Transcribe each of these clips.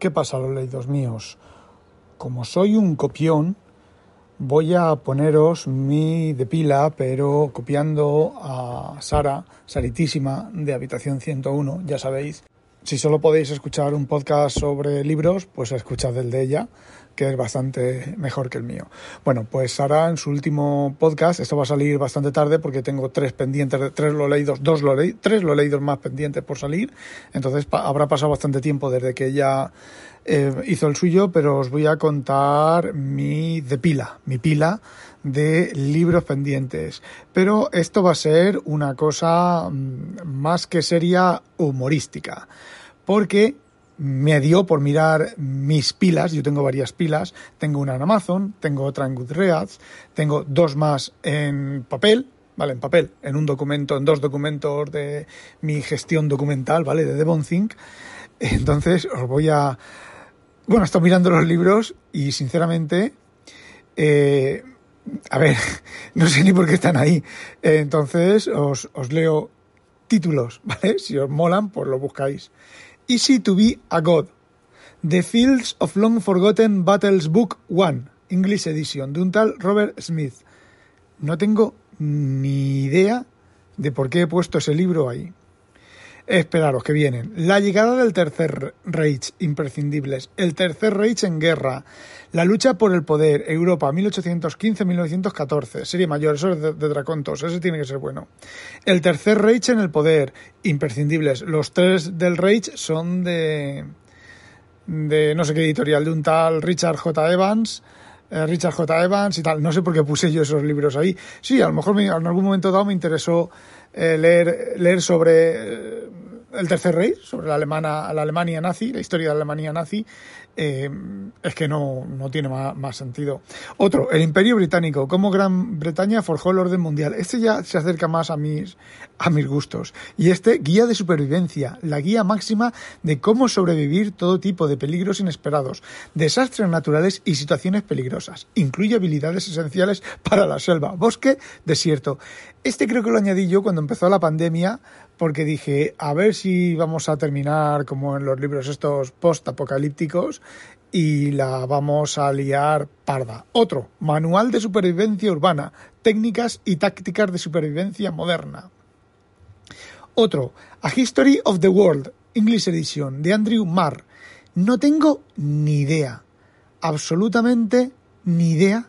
¿Qué pasa, los leídos míos? Como soy un copión, voy a poneros mi de pila, pero copiando a Sara, Saritísima, de Habitación 101, ya sabéis. Si solo podéis escuchar un podcast sobre libros, pues escuchad el de ella, que es bastante mejor que el mío. Bueno, pues Sara en su último podcast, esto va a salir bastante tarde porque tengo tres pendientes, tres lo leídos, dos lo leí, tres lo leídos más pendientes por salir, entonces habrá pasado bastante tiempo desde que ella eh, hizo el suyo, pero os voy a contar mi de pila, mi pila de libros pendientes. Pero esto va a ser una cosa mm, más que seria humorística, porque me dio por mirar mis pilas, yo tengo varias pilas, tengo una en Amazon, tengo otra en Goodreads, tengo dos más en papel, ¿vale? En papel, en un documento, en dos documentos de mi gestión documental, ¿vale? De Devonthink. Entonces os voy a... Bueno, estoy mirando los libros y sinceramente... Eh, a ver, no sé ni por qué están ahí. Entonces os, os leo títulos, ¿vale? Si os molan, pues lo buscáis. Easy to be a God. The Fields of Long Forgotten Battles Book 1, English Edition, de un tal Robert Smith. No tengo ni idea de por qué he puesto ese libro ahí. Esperaros que vienen. La llegada del Tercer Reich, imprescindibles. El Tercer Reich en guerra. La lucha por el poder. Europa, 1815-1914. Serie mayor, eso es de, de, Dracontos. Ese tiene que ser bueno. El Tercer Reich en el poder. Imprescindibles. Los tres del Reich son de. de no sé qué editorial, de un tal Richard J. Evans. Eh, Richard J. Evans y tal. No sé por qué puse yo esos libros ahí. Sí, a lo mejor me, en algún momento dado me interesó eh, leer, leer sobre eh, el Tercer Rey, sobre la, alemana, la Alemania nazi, la historia de la Alemania nazi, eh, es que no, no tiene más, más, sentido. Otro, el Imperio Británico, cómo Gran Bretaña forjó el orden mundial. Este ya se acerca más a mis, a mis gustos. Y este, Guía de Supervivencia, la guía máxima de cómo sobrevivir todo tipo de peligros inesperados, desastres naturales y situaciones peligrosas. Incluye habilidades esenciales para la selva, bosque, desierto. Este creo que lo añadí yo cuando empezó la pandemia porque dije, a ver si vamos a terminar como en los libros estos post-apocalípticos y la vamos a liar parda. Otro, Manual de Supervivencia Urbana, Técnicas y Tácticas de Supervivencia Moderna. Otro, A History of the World, English Edition, de Andrew Marr. No tengo ni idea, absolutamente ni idea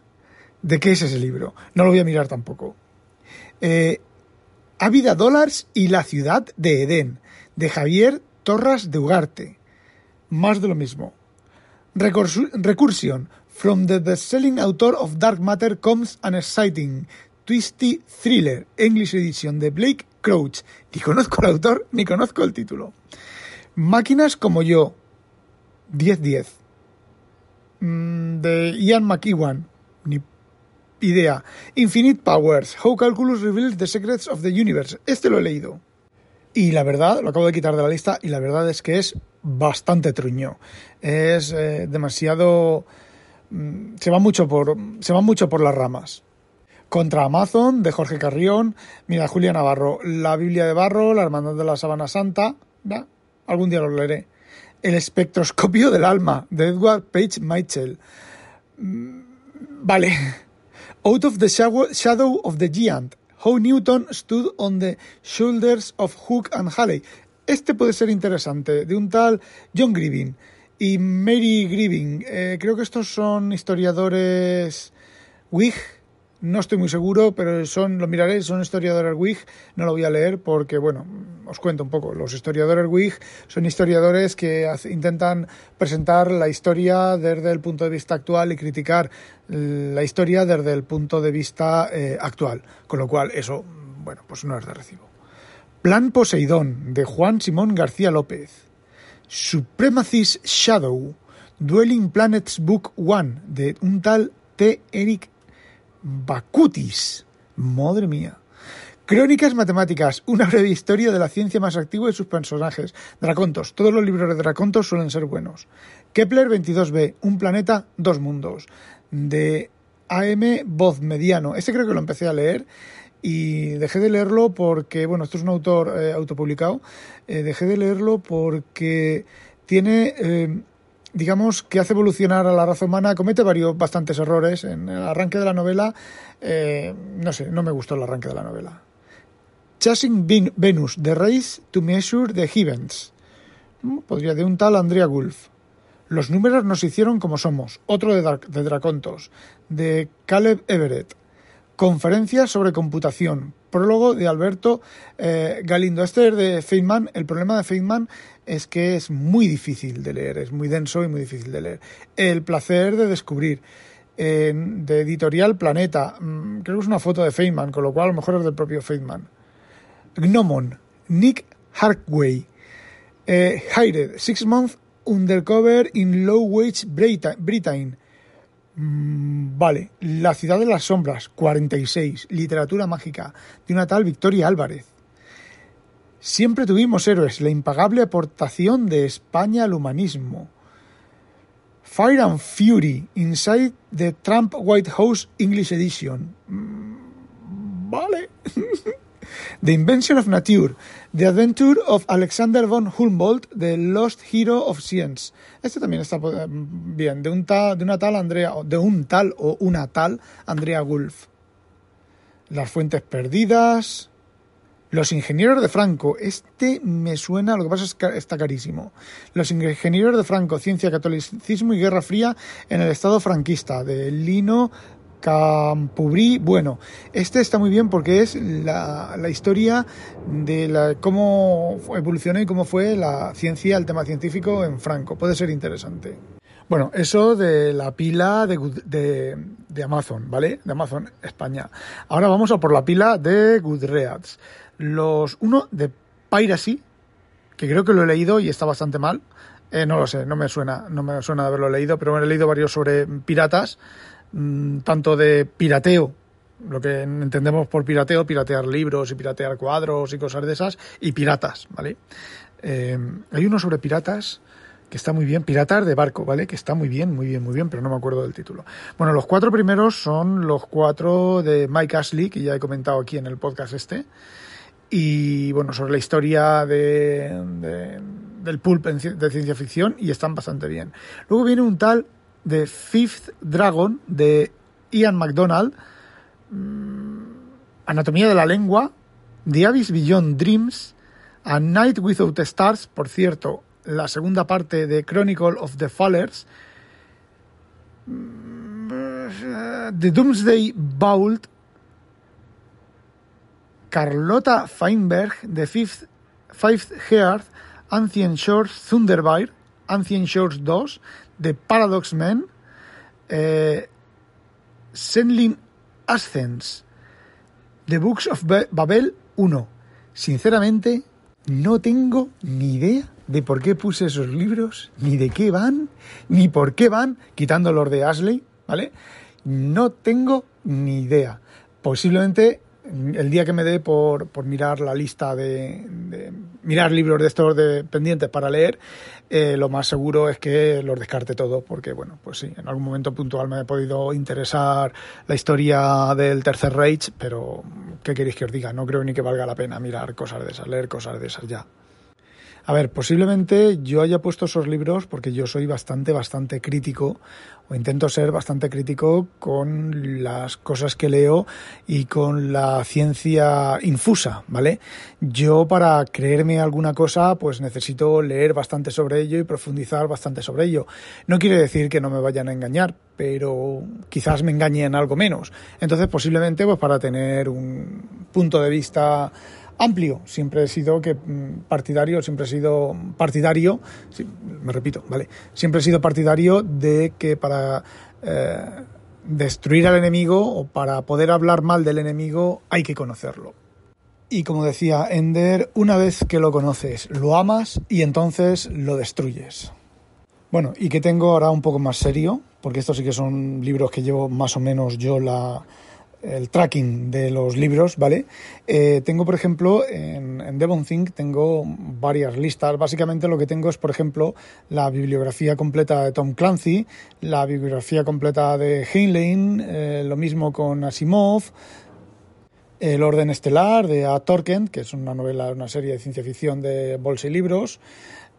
de qué es ese libro. No lo voy a mirar tampoco. Eh, Ávida Dollars y la ciudad de Edén, de Javier Torras de Ugarte. Más de lo mismo. Recursion, from the best-selling author of Dark Matter comes an exciting, twisty thriller, English edition de Blake Crouch. Ni conozco el autor, ni conozco el título. Máquinas como yo, 10-10. De Ian McEwan, idea. Infinite Powers, How Calculus Reveals the Secrets of the Universe. Este lo he leído. Y la verdad, lo acabo de quitar de la lista, y la verdad es que es bastante truño. Es eh, demasiado. Mm, se va mucho por. Se va mucho por las ramas. Contra Amazon, de Jorge Carrión. Mira, Julia Navarro. La Biblia de Barro, La Hermandad de la Sabana Santa. ¿Va? Algún día lo leeré. El espectroscopio del alma, de Edward Page Mitchell. Mm, vale. Out of the shadow of the giant, How Newton stood on the shoulders of Hook and Halley. Este puede ser interesante, de un tal John Grieving y Mary Grieving. Eh, creo que estos son historiadores Whig, no estoy muy seguro, pero son, lo miraré, son historiadores Whig, no lo voy a leer porque, bueno, os cuento un poco. Los historiadores Whig son historiadores que intentan presentar la historia desde el punto de vista actual y criticar la historia desde el punto de vista eh, actual. Con lo cual, eso, bueno, pues no es de recibo. Plan Poseidón, de Juan Simón García López. Supremacist Shadow, Dwelling Planets Book One de un tal T. Eric Bakutis. Madre mía. Crónicas matemáticas, una breve historia de la ciencia más activa y sus personajes. Dracontos, todos los libros de Dracontos suelen ser buenos. Kepler 22b, un planeta, dos mundos. De AM Voz Mediano. Este creo que lo empecé a leer y dejé de leerlo porque, bueno, esto es un autor eh, autopublicado, eh, dejé de leerlo porque tiene, eh, digamos, que hace evolucionar a la raza humana, comete varios, bastantes errores. En el arranque de la novela, no sé, no me gustó el arranque de la novela. Chasing Venus, The Race to Measure the Heavens. Mm, podría de un tal Andrea Gulf. Los números nos hicieron como somos. Otro de, de Dracontos, de Caleb Everett. Conferencia sobre computación. Prólogo de Alberto eh, Galindo. Este es de Feynman. El problema de Feynman es que es muy difícil de leer, es muy denso y muy difícil de leer. El placer de descubrir. de editorial Planeta. Mm, creo que es una foto de Feynman, con lo cual a lo mejor es del propio Feynman. Gnomon. Nick Harkway. Eh, Hired. Six Months Undercover in Low Wage Britain. Mm, vale, La ciudad de las sombras, 46, literatura mágica, de una tal Victoria Álvarez. Siempre tuvimos héroes, la impagable aportación de España al humanismo. Fire and Fury, Inside the Trump White House English Edition. Mm, vale. The Invention of Nature, The Adventure of Alexander von Humboldt, The Lost Hero of Science. Este también está eh, bien, de, un tal, de una tal Andrea, de un tal o una tal Andrea Gulf. Las fuentes perdidas. Los ingenieros de Franco. Este me suena, lo que pasa es que está carísimo. Los ingenieros de Franco, ciencia, catolicismo y guerra fría en el estado franquista, de Lino Campubrí, bueno, este está muy bien porque es la, historia de la, cómo evolucionó y cómo fue la ciencia, el tema científico en Franco. Puede ser interesante. Bueno, eso de la pila de, de, Amazon, ¿vale? De Amazon España. Ahora vamos a por la pila de Goodreads. Los, uno de Piracy, que creo que lo he leído y está bastante mal. Eh, no lo sé, no me suena, no me suena de haberlo leído, pero he leído varios sobre piratas Mm, tanto de pirateo, lo que entendemos por pirateo, piratear libros y piratear cuadros y cosas de esas, y piratas, ¿vale? Eh, hay uno sobre piratas que está muy bien, Piratas de barco, ¿vale? Que está muy bien, muy bien, muy bien, pero no me acuerdo del título. Bueno, los cuatro primeros son los cuatro de Mike Ashley, que ya he comentado aquí en el podcast este, y bueno, sobre la historia de, del pulp de ciencia ficción, y están bastante bien. Luego viene un tal The Fifth Dragon de Ian MacDonald, mm, Anatomía de la Lengua, The Abyss Beyond Dreams, A Night Without Stars, por cierto, la segunda parte de Chronicle of the Fallers, mm, The Doomsday Vault, Carlota Feinberg, The Fifth, Fifth Heart, Ancient Shores, Thunderbird, Ancient Shores 2, The Paradox Man, eh, Senlin Ascens, The Books of Babel 1. Sinceramente, no tengo ni idea de por qué puse esos libros, ni de qué van, ni por qué van, quitando los de Ashley, ¿vale? No tengo ni idea. Posiblemente el día que me dé por, mirar la lista de, mirar libros de estos de pendientes para leer, eh, lo más seguro es que los descarte todos, porque bueno, pues sí, en algún momento puntual me ha podido interesar la historia del Tercer Reich, pero ¿qué queréis que os diga? No creo ni que valga la pena mirar cosas de esas, leer cosas de esas ya. A ver, posiblemente yo haya puesto esos libros porque yo soy bastante, bastante crítico, o intento ser bastante crítico con las cosas que leo y con la ciencia infusa, ¿vale? Yo para creerme alguna cosa, pues necesito leer bastante sobre ello y profundizar bastante sobre ello. No quiere decir que no me vayan a engañar, pero quizás me engañen algo menos. Entonces, posiblemente, pues para tener un punto de vista amplio. Siempre he sido que mm, partidario, siempre he sido partidario, me repito, ¿vale? Siempre he sido partidario de que para eh, destruir al enemigo o para poder hablar mal del enemigo hay que conocerlo. Y como decía Ender, una vez que lo conoces, lo amas y entonces lo destruyes. Bueno, y que tengo ahora un poco más serio, porque estos sí que son libros que llevo más o menos yo la, el tracking de los libros, ¿vale? Eh, tengo, por ejemplo, en, en DevonThink tengo varias listas. Básicamente lo que tengo es, por ejemplo, la bibliografía completa de Tom Clancy, la bibliografía completa de Heinlein, eh, lo mismo con Asimov, El orden estelar de A. Torkent, que es una novela, una serie de ciencia ficción de bolsa y libros,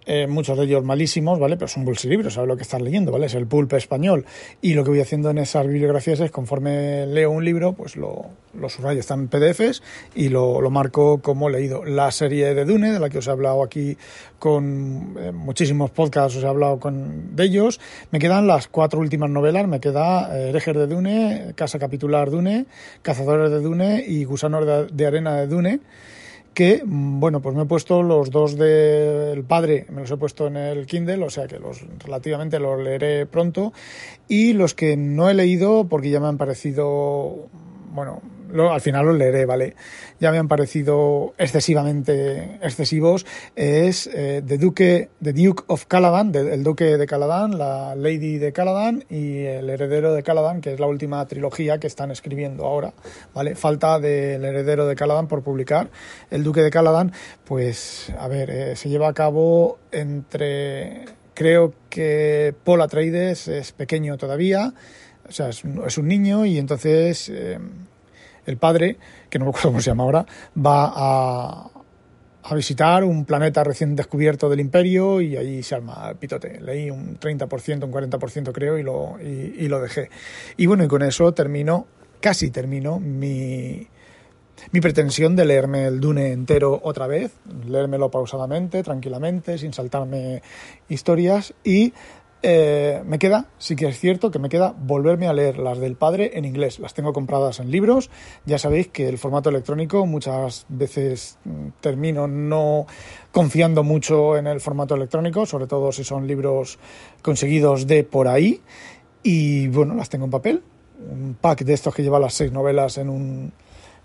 eh, muchos de ellos malísimos, ¿vale? Pero son bolsilibros, sabes lo que estás leyendo, ¿vale? Es el pulp español. Y lo que voy haciendo en esas bibliografías es, conforme leo un libro, pues lo, lo subrayo, están en PDFs y lo, lo, marco como leído. La serie de Dune, de la que os he hablado aquí con eh, muchísimos podcasts, os he hablado con, de ellos. Me quedan las cuatro últimas novelas, me queda eh, de Dune, Casa Capitular Dune, Cazadores de Dune y Gusanos de Arena de Dune que, bueno, pues me he puesto los dos del padre, me los he puesto en el Kindle, o sea que los relativamente los leeré pronto, y los que no he leído porque ya me han parecido, bueno, lo, al final los leeré, ¿vale? Ya me han parecido excesivamente excesivos, es eh, The, Duke, The Duke of Caladan, el Duque de Caladan, la Lady de Caladan y el Heredero de Caladan, que es la última trilogía que están escribiendo ahora, ¿vale? Falta del Heredero de Caladan por publicar. El Duque de Caladan, pues, a ver, eh, se lleva a cabo entre... Creo que Paul Atreides es pequeño todavía, o sea, es un, es un niño y entonces... Eh, el padre, que no me acuerdo cómo se llama ahora, va a, a visitar un planeta recién descubierto del imperio y allí se arma el pitote. Leí un 30%, un 40% creo y lo, y, lo dejé. Y bueno, y con eso termino, casi termino mi, mi pretensión de leerme el Dune entero otra vez, leérmelo pausadamente, tranquilamente, sin saltarme historias y eh, me queda, sí que es cierto que me queda volverme a leer las del padre en inglés. Las tengo compradas en libros. Ya sabéis que el formato electrónico muchas veces mm, termino no confiando mucho en el formato electrónico, sobre todo si son libros conseguidos de por ahí. Y bueno, las tengo en papel. Un pack de estos que lleva las seis novelas en un,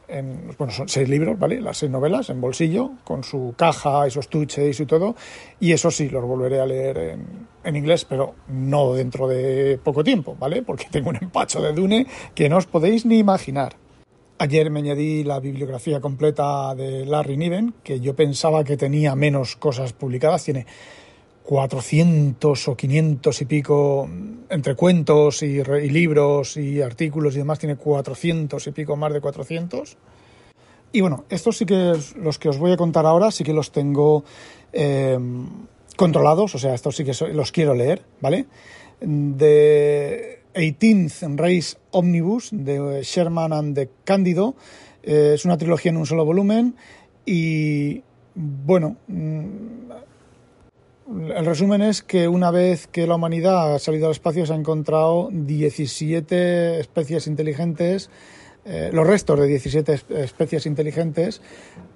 en, bueno, son seis libros, ¿vale? Las seis novelas en bolsillo, con su caja y sus estuches y todo. Y eso sí, los volveré a leer en, en, inglés, pero no dentro de poco tiempo, ¿vale? Porque tengo un empacho de Dune que no os podéis ni imaginar. Ayer me añadí la bibliografía completa de Larry Niven, que yo pensaba que tenía menos cosas publicadas. Tiene 400 o 500 y pico entre cuentos y, libros y artículos y demás, tiene 400 y pico, más de 400. Y bueno, estos sí que los que os voy a contar ahora sí que los tengo eh, controlados, o sea, estos sí que los quiero leer, ¿vale? De 18th Race Omnibus de Sherman and de Cándido, eh, es una trilogía en un solo volumen y bueno, el resumen es que una vez que la humanidad ha salido al espacio se ha encontrado 17 especies inteligentes, eh, los restos de 17 especies inteligentes.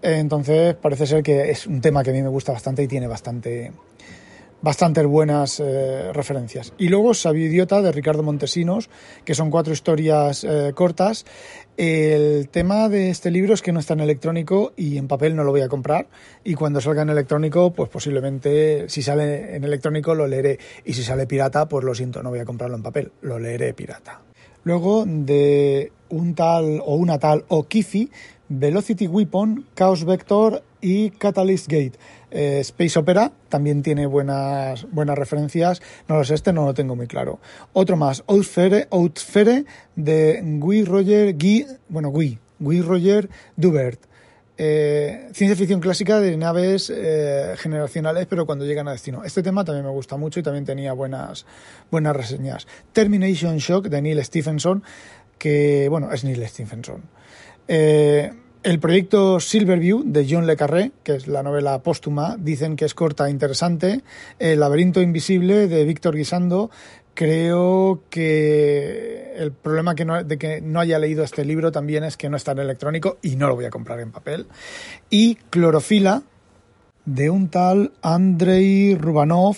Entonces parece ser que es un tema que a mí me gusta bastante y tiene bastante, bastantes buenas eh, referencias. Y luego Sabio Idiota de Ricardo Montesinos, que son cuatro historias eh, cortas. El tema de este libro es que no está en electrónico y en papel no lo voy a comprar. Y cuando salga en electrónico, pues posiblemente si sale en electrónico lo leeré. Y si sale pirata, pues lo siento, no voy a comprarlo en papel, lo leeré pirata. Luego de un tal o una tal Okifi, Velocity Weapon, Chaos Vector y Catalyst Gate. Eh, Space Opera también tiene buenas, buenas referencias. No lo sé, este no lo tengo muy claro. Otro más, Outfere, Outfere de Guy Roger, Guy, bueno, Guy, Guy Roger Dubert. Eh, ciencia ficción clásica de naves eh, generacionales, pero cuando llegan a destino. Este tema también me gusta mucho y también tenía buenas, buenas reseñas. Termination Shock de Neil Stephenson, que, bueno, es Neil Stephenson. El proyecto Silverview de John Le Carré, que es la novela póstuma, dicen que es corta e interesante. El laberinto invisible de Víctor Guisando, creo que el problema de que no haya leído este libro también es que no está en electrónico y no lo voy a comprar en papel. Y Clorofila de un tal Andrei Rubanov,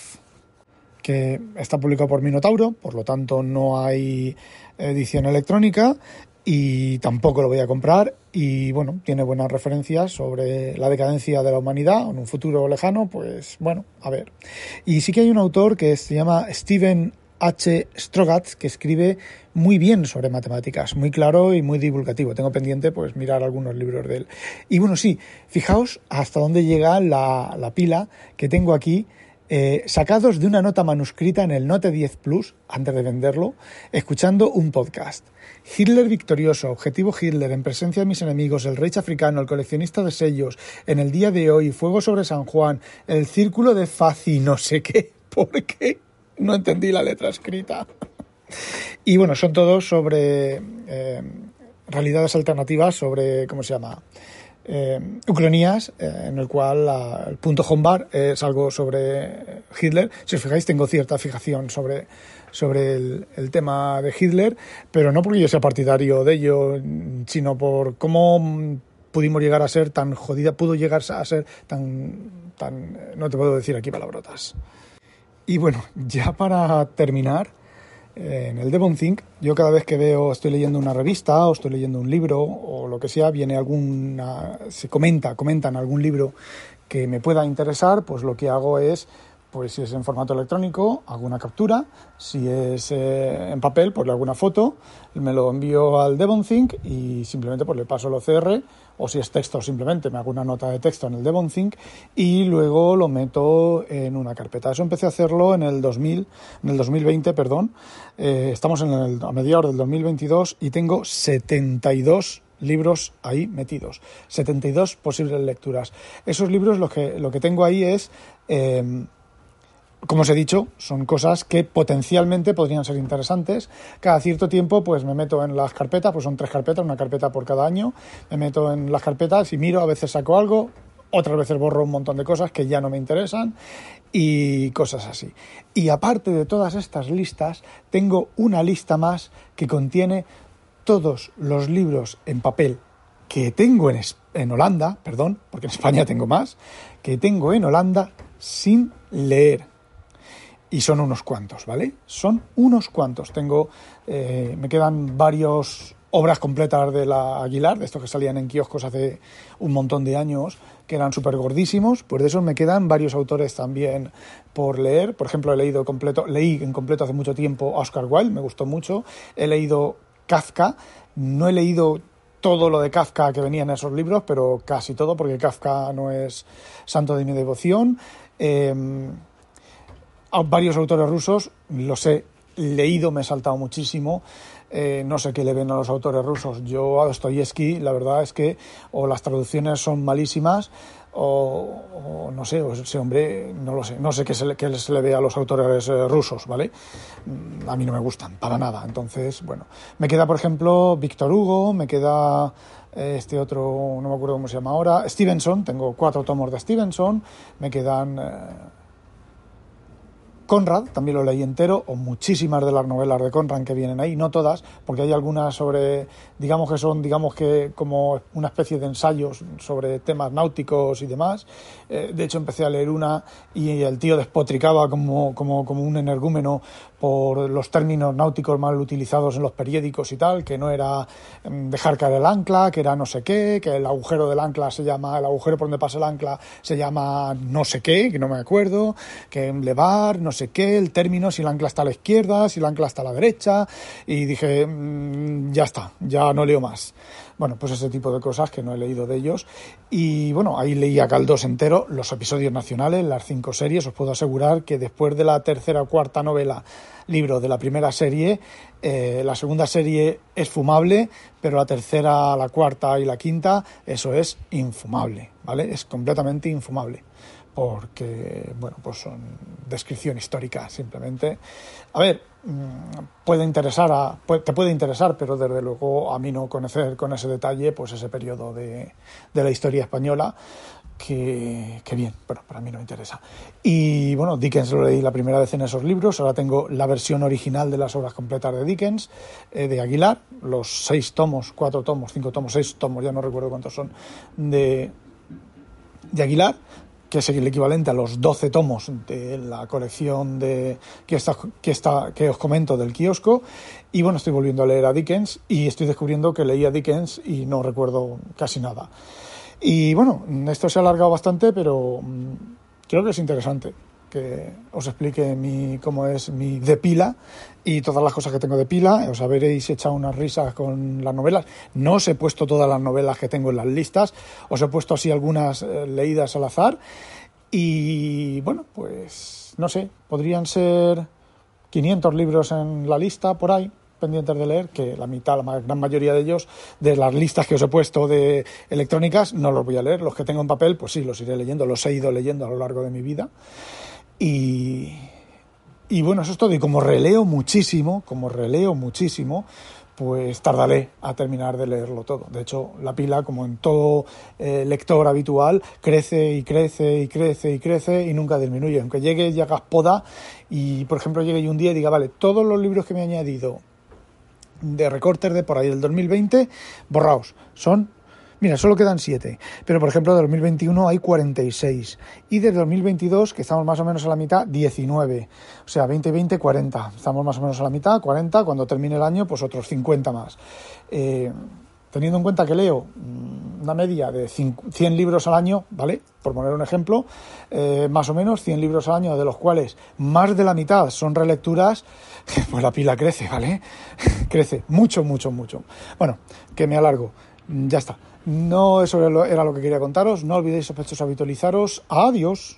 que está publicado por Minotauro, por lo tanto no hay edición electrónica y tampoco lo voy a comprar y bueno, tiene buenas referencias sobre la decadencia de la humanidad en un futuro lejano, pues bueno, a ver. Y sí que hay un autor que se llama Steven H. Strogatz que escribe muy bien sobre matemáticas, muy claro y muy divulgativo. Tengo pendiente pues mirar algunos libros de él. Y bueno, sí, fijaos hasta dónde llega la, la pila que tengo aquí eh, sacados de una nota manuscrita en el Note 10 Plus, antes de venderlo, escuchando un podcast. Hitler victorioso, objetivo Hitler, en presencia de mis enemigos, el Reich africano, el coleccionista de sellos, en el día de hoy, fuego sobre San Juan, el círculo de Fazi, no sé qué, ¿por qué? No entendí la letra escrita. Y bueno, son todos sobre eh, realidades alternativas, sobre, ¿cómo se llama? Eh, eh, en el cual el punto Hombar es algo sobre Hitler. Si os fijáis, tengo cierta fijación sobre, sobre el, tema de Hitler, pero no porque yo sea partidario de ello, sino por cómo pudimos llegar a ser tan jodida, pudo llegar a ser tan, tan, no te puedo decir aquí palabrotas. Y bueno, ya para terminar, en el Devon Think, yo cada vez que veo, estoy leyendo una revista o estoy leyendo un libro o lo que sea, viene alguna, se comenta, comentan algún libro que me pueda interesar, pues lo que hago es pues si es en formato electrónico, hago una captura, si es eh, en papel, pues le hago una foto, me lo envío al DevonThink y simplemente pues le paso el OCR, o si es texto simplemente me hago una nota de texto en el DevonThink y luego lo meto en una carpeta. Eso empecé a hacerlo en el 2000, en el 2020, perdón. Eh, estamos en el, a mediados del 2022 y tengo 72 libros ahí metidos, 72 posibles lecturas. Esos libros lo que, lo que tengo ahí es... Eh, como os he dicho, son cosas que potencialmente podrían ser interesantes. Cada cierto tiempo, pues me meto en las carpetas, pues son tres carpetas, una carpeta por cada año. Me meto en las carpetas y miro, a veces saco algo, otras veces borro un montón de cosas que ya no me interesan y cosas así. Y aparte de todas estas listas, tengo una lista más que contiene todos los libros en papel que tengo en, en Holanda, perdón, porque en España tengo más, que tengo en Holanda sin leer y son unos cuantos, ¿vale? Son unos cuantos. Tengo, eh, me quedan varios obras completas de la Aguilar, de estos que salían en kioscos hace un montón de años, que eran súper gordísimos, pues de esos me quedan varios autores también por leer. Por ejemplo, he leído completo, leí en completo hace mucho tiempo Oscar Wilde, me gustó mucho. He leído Kafka, no he leído todo lo de Kafka que venía en esos libros, pero casi todo, porque Kafka no es santo de mi devoción. Eh, varios autores rusos, los he leído, me he saltado muchísimo. Eh, no sé qué le ven a los autores rusos. Yo a Dostoyevsky, la verdad es que o las traducciones son malísimas o, no sé, o ese hombre, no lo sé, no sé qué se le, se le ve a los autores eh, rusos, ¿vale? Mm, a mí no me gustan, para nada. Entonces, bueno, me queda, por ejemplo, Víctor Hugo, me queda eh, este otro, no me acuerdo cómo se llama ahora, Stevenson, tengo cuatro tomos de Stevenson, me quedan... Conrad, también lo leí entero, o muchísimas de las novelas de Conrad que vienen ahí, no todas, porque hay algunas sobre, digamos que son, digamos que como una especie de ensayos sobre temas náuticos y demás. Eh, de hecho, empecé a leer una y el tío despotricaba como, como, como un energúmeno por los términos náuticos mal utilizados en los periódicos y tal, que no era em, dejar caer el ancla, que era no sé qué, que el agujero del ancla se llama, el agujero por donde pasa el ancla se llama no sé qué, que no me acuerdo, que levar, no sé qué, el término, si el ancla está a la izquierda, si el ancla está a la derecha, y dije, mm, ya está, ya no leo más. Bueno, pues ese tipo de cosas que no he leído de ellos. Y bueno, ahí leía Caldos entero, los episodios nacionales, las cinco series. Os puedo asegurar que después de la tercera o cuarta novela, libro de la primera serie, eh, la segunda serie es fumable, pero la tercera, la cuarta y la quinta, eso es infumable, ¿vale? Es completamente infumable porque, bueno, pues son descripción histórica simplemente. A ver, mm, puede interesar, a, te puede interesar, pero desde luego a mí no conocer con ese detalle pues ese periodo de, de la historia española que, que, bien, pero para mí no me interesa. Y bueno, Dickens lo leí la primera vez en esos libros, ahora tengo la versión original de las obras completas de Dickens, eh, de Aguilar, los seis tomos, cuatro tomos, cinco tomos, seis tomos, ya no recuerdo cuántos son, de, de Aguilar que es el equivalente a los 12 tomos de la colección de que está, que está que os comento del kiosco. Y bueno estoy volviendo a leer a Dickens y estoy descubriendo que leía Dickens y no recuerdo casi nada. Y bueno esto se ha alargado bastante pero mm, creo que es interesante que os explique mi, cómo es mi de pila y todas las cosas que tengo de pila. Os habréis echado unas risas con las novelas. No os he puesto todas las novelas que tengo en las listas, os he puesto así algunas eh, leídas al azar. Y bueno, pues no sé, podrían ser 500 libros en la lista por ahí pendientes de leer, que la mitad, la gran mayoría de ellos, de las listas que os he puesto de electrónicas, no los voy a leer. Los que tengo en papel, pues sí, los iré leyendo, los he ido leyendo a lo largo de mi vida. Y, y bueno, eso es todo. Y como releo muchísimo, como releo muchísimo, pues tardaré a terminar de leerlo todo. De hecho, la pila, como en todo eh, lector habitual, crece y crece y crece y crece y nunca disminuye. Aunque llegue y hagas poda y, por ejemplo, llegue yo un día y diga, vale, todos los libros que me he añadido de recortes de por ahí del 2020, borraos. Son Mira, solo quedan 7, pero por ejemplo de 2021 hay 46 y de 2022, que estamos más o menos a la mitad, 19. O sea, 20, 20, 40. Estamos más o menos a la mitad, 40. Cuando termine el año, pues otros 50 más. Eh, teniendo en cuenta que leo mm, una media de 100 libros al año, ¿vale? Por poner un ejemplo, eh, más o menos 100 libros al año, de los cuales más de la mitad son relecturas, pues la pila crece, ¿vale? crece mucho, mucho, mucho. Bueno, que me alargo. Ya está. No, eso era lo que quería contaros. No olvidéis, sospechosos, habitualizaros. Adiós.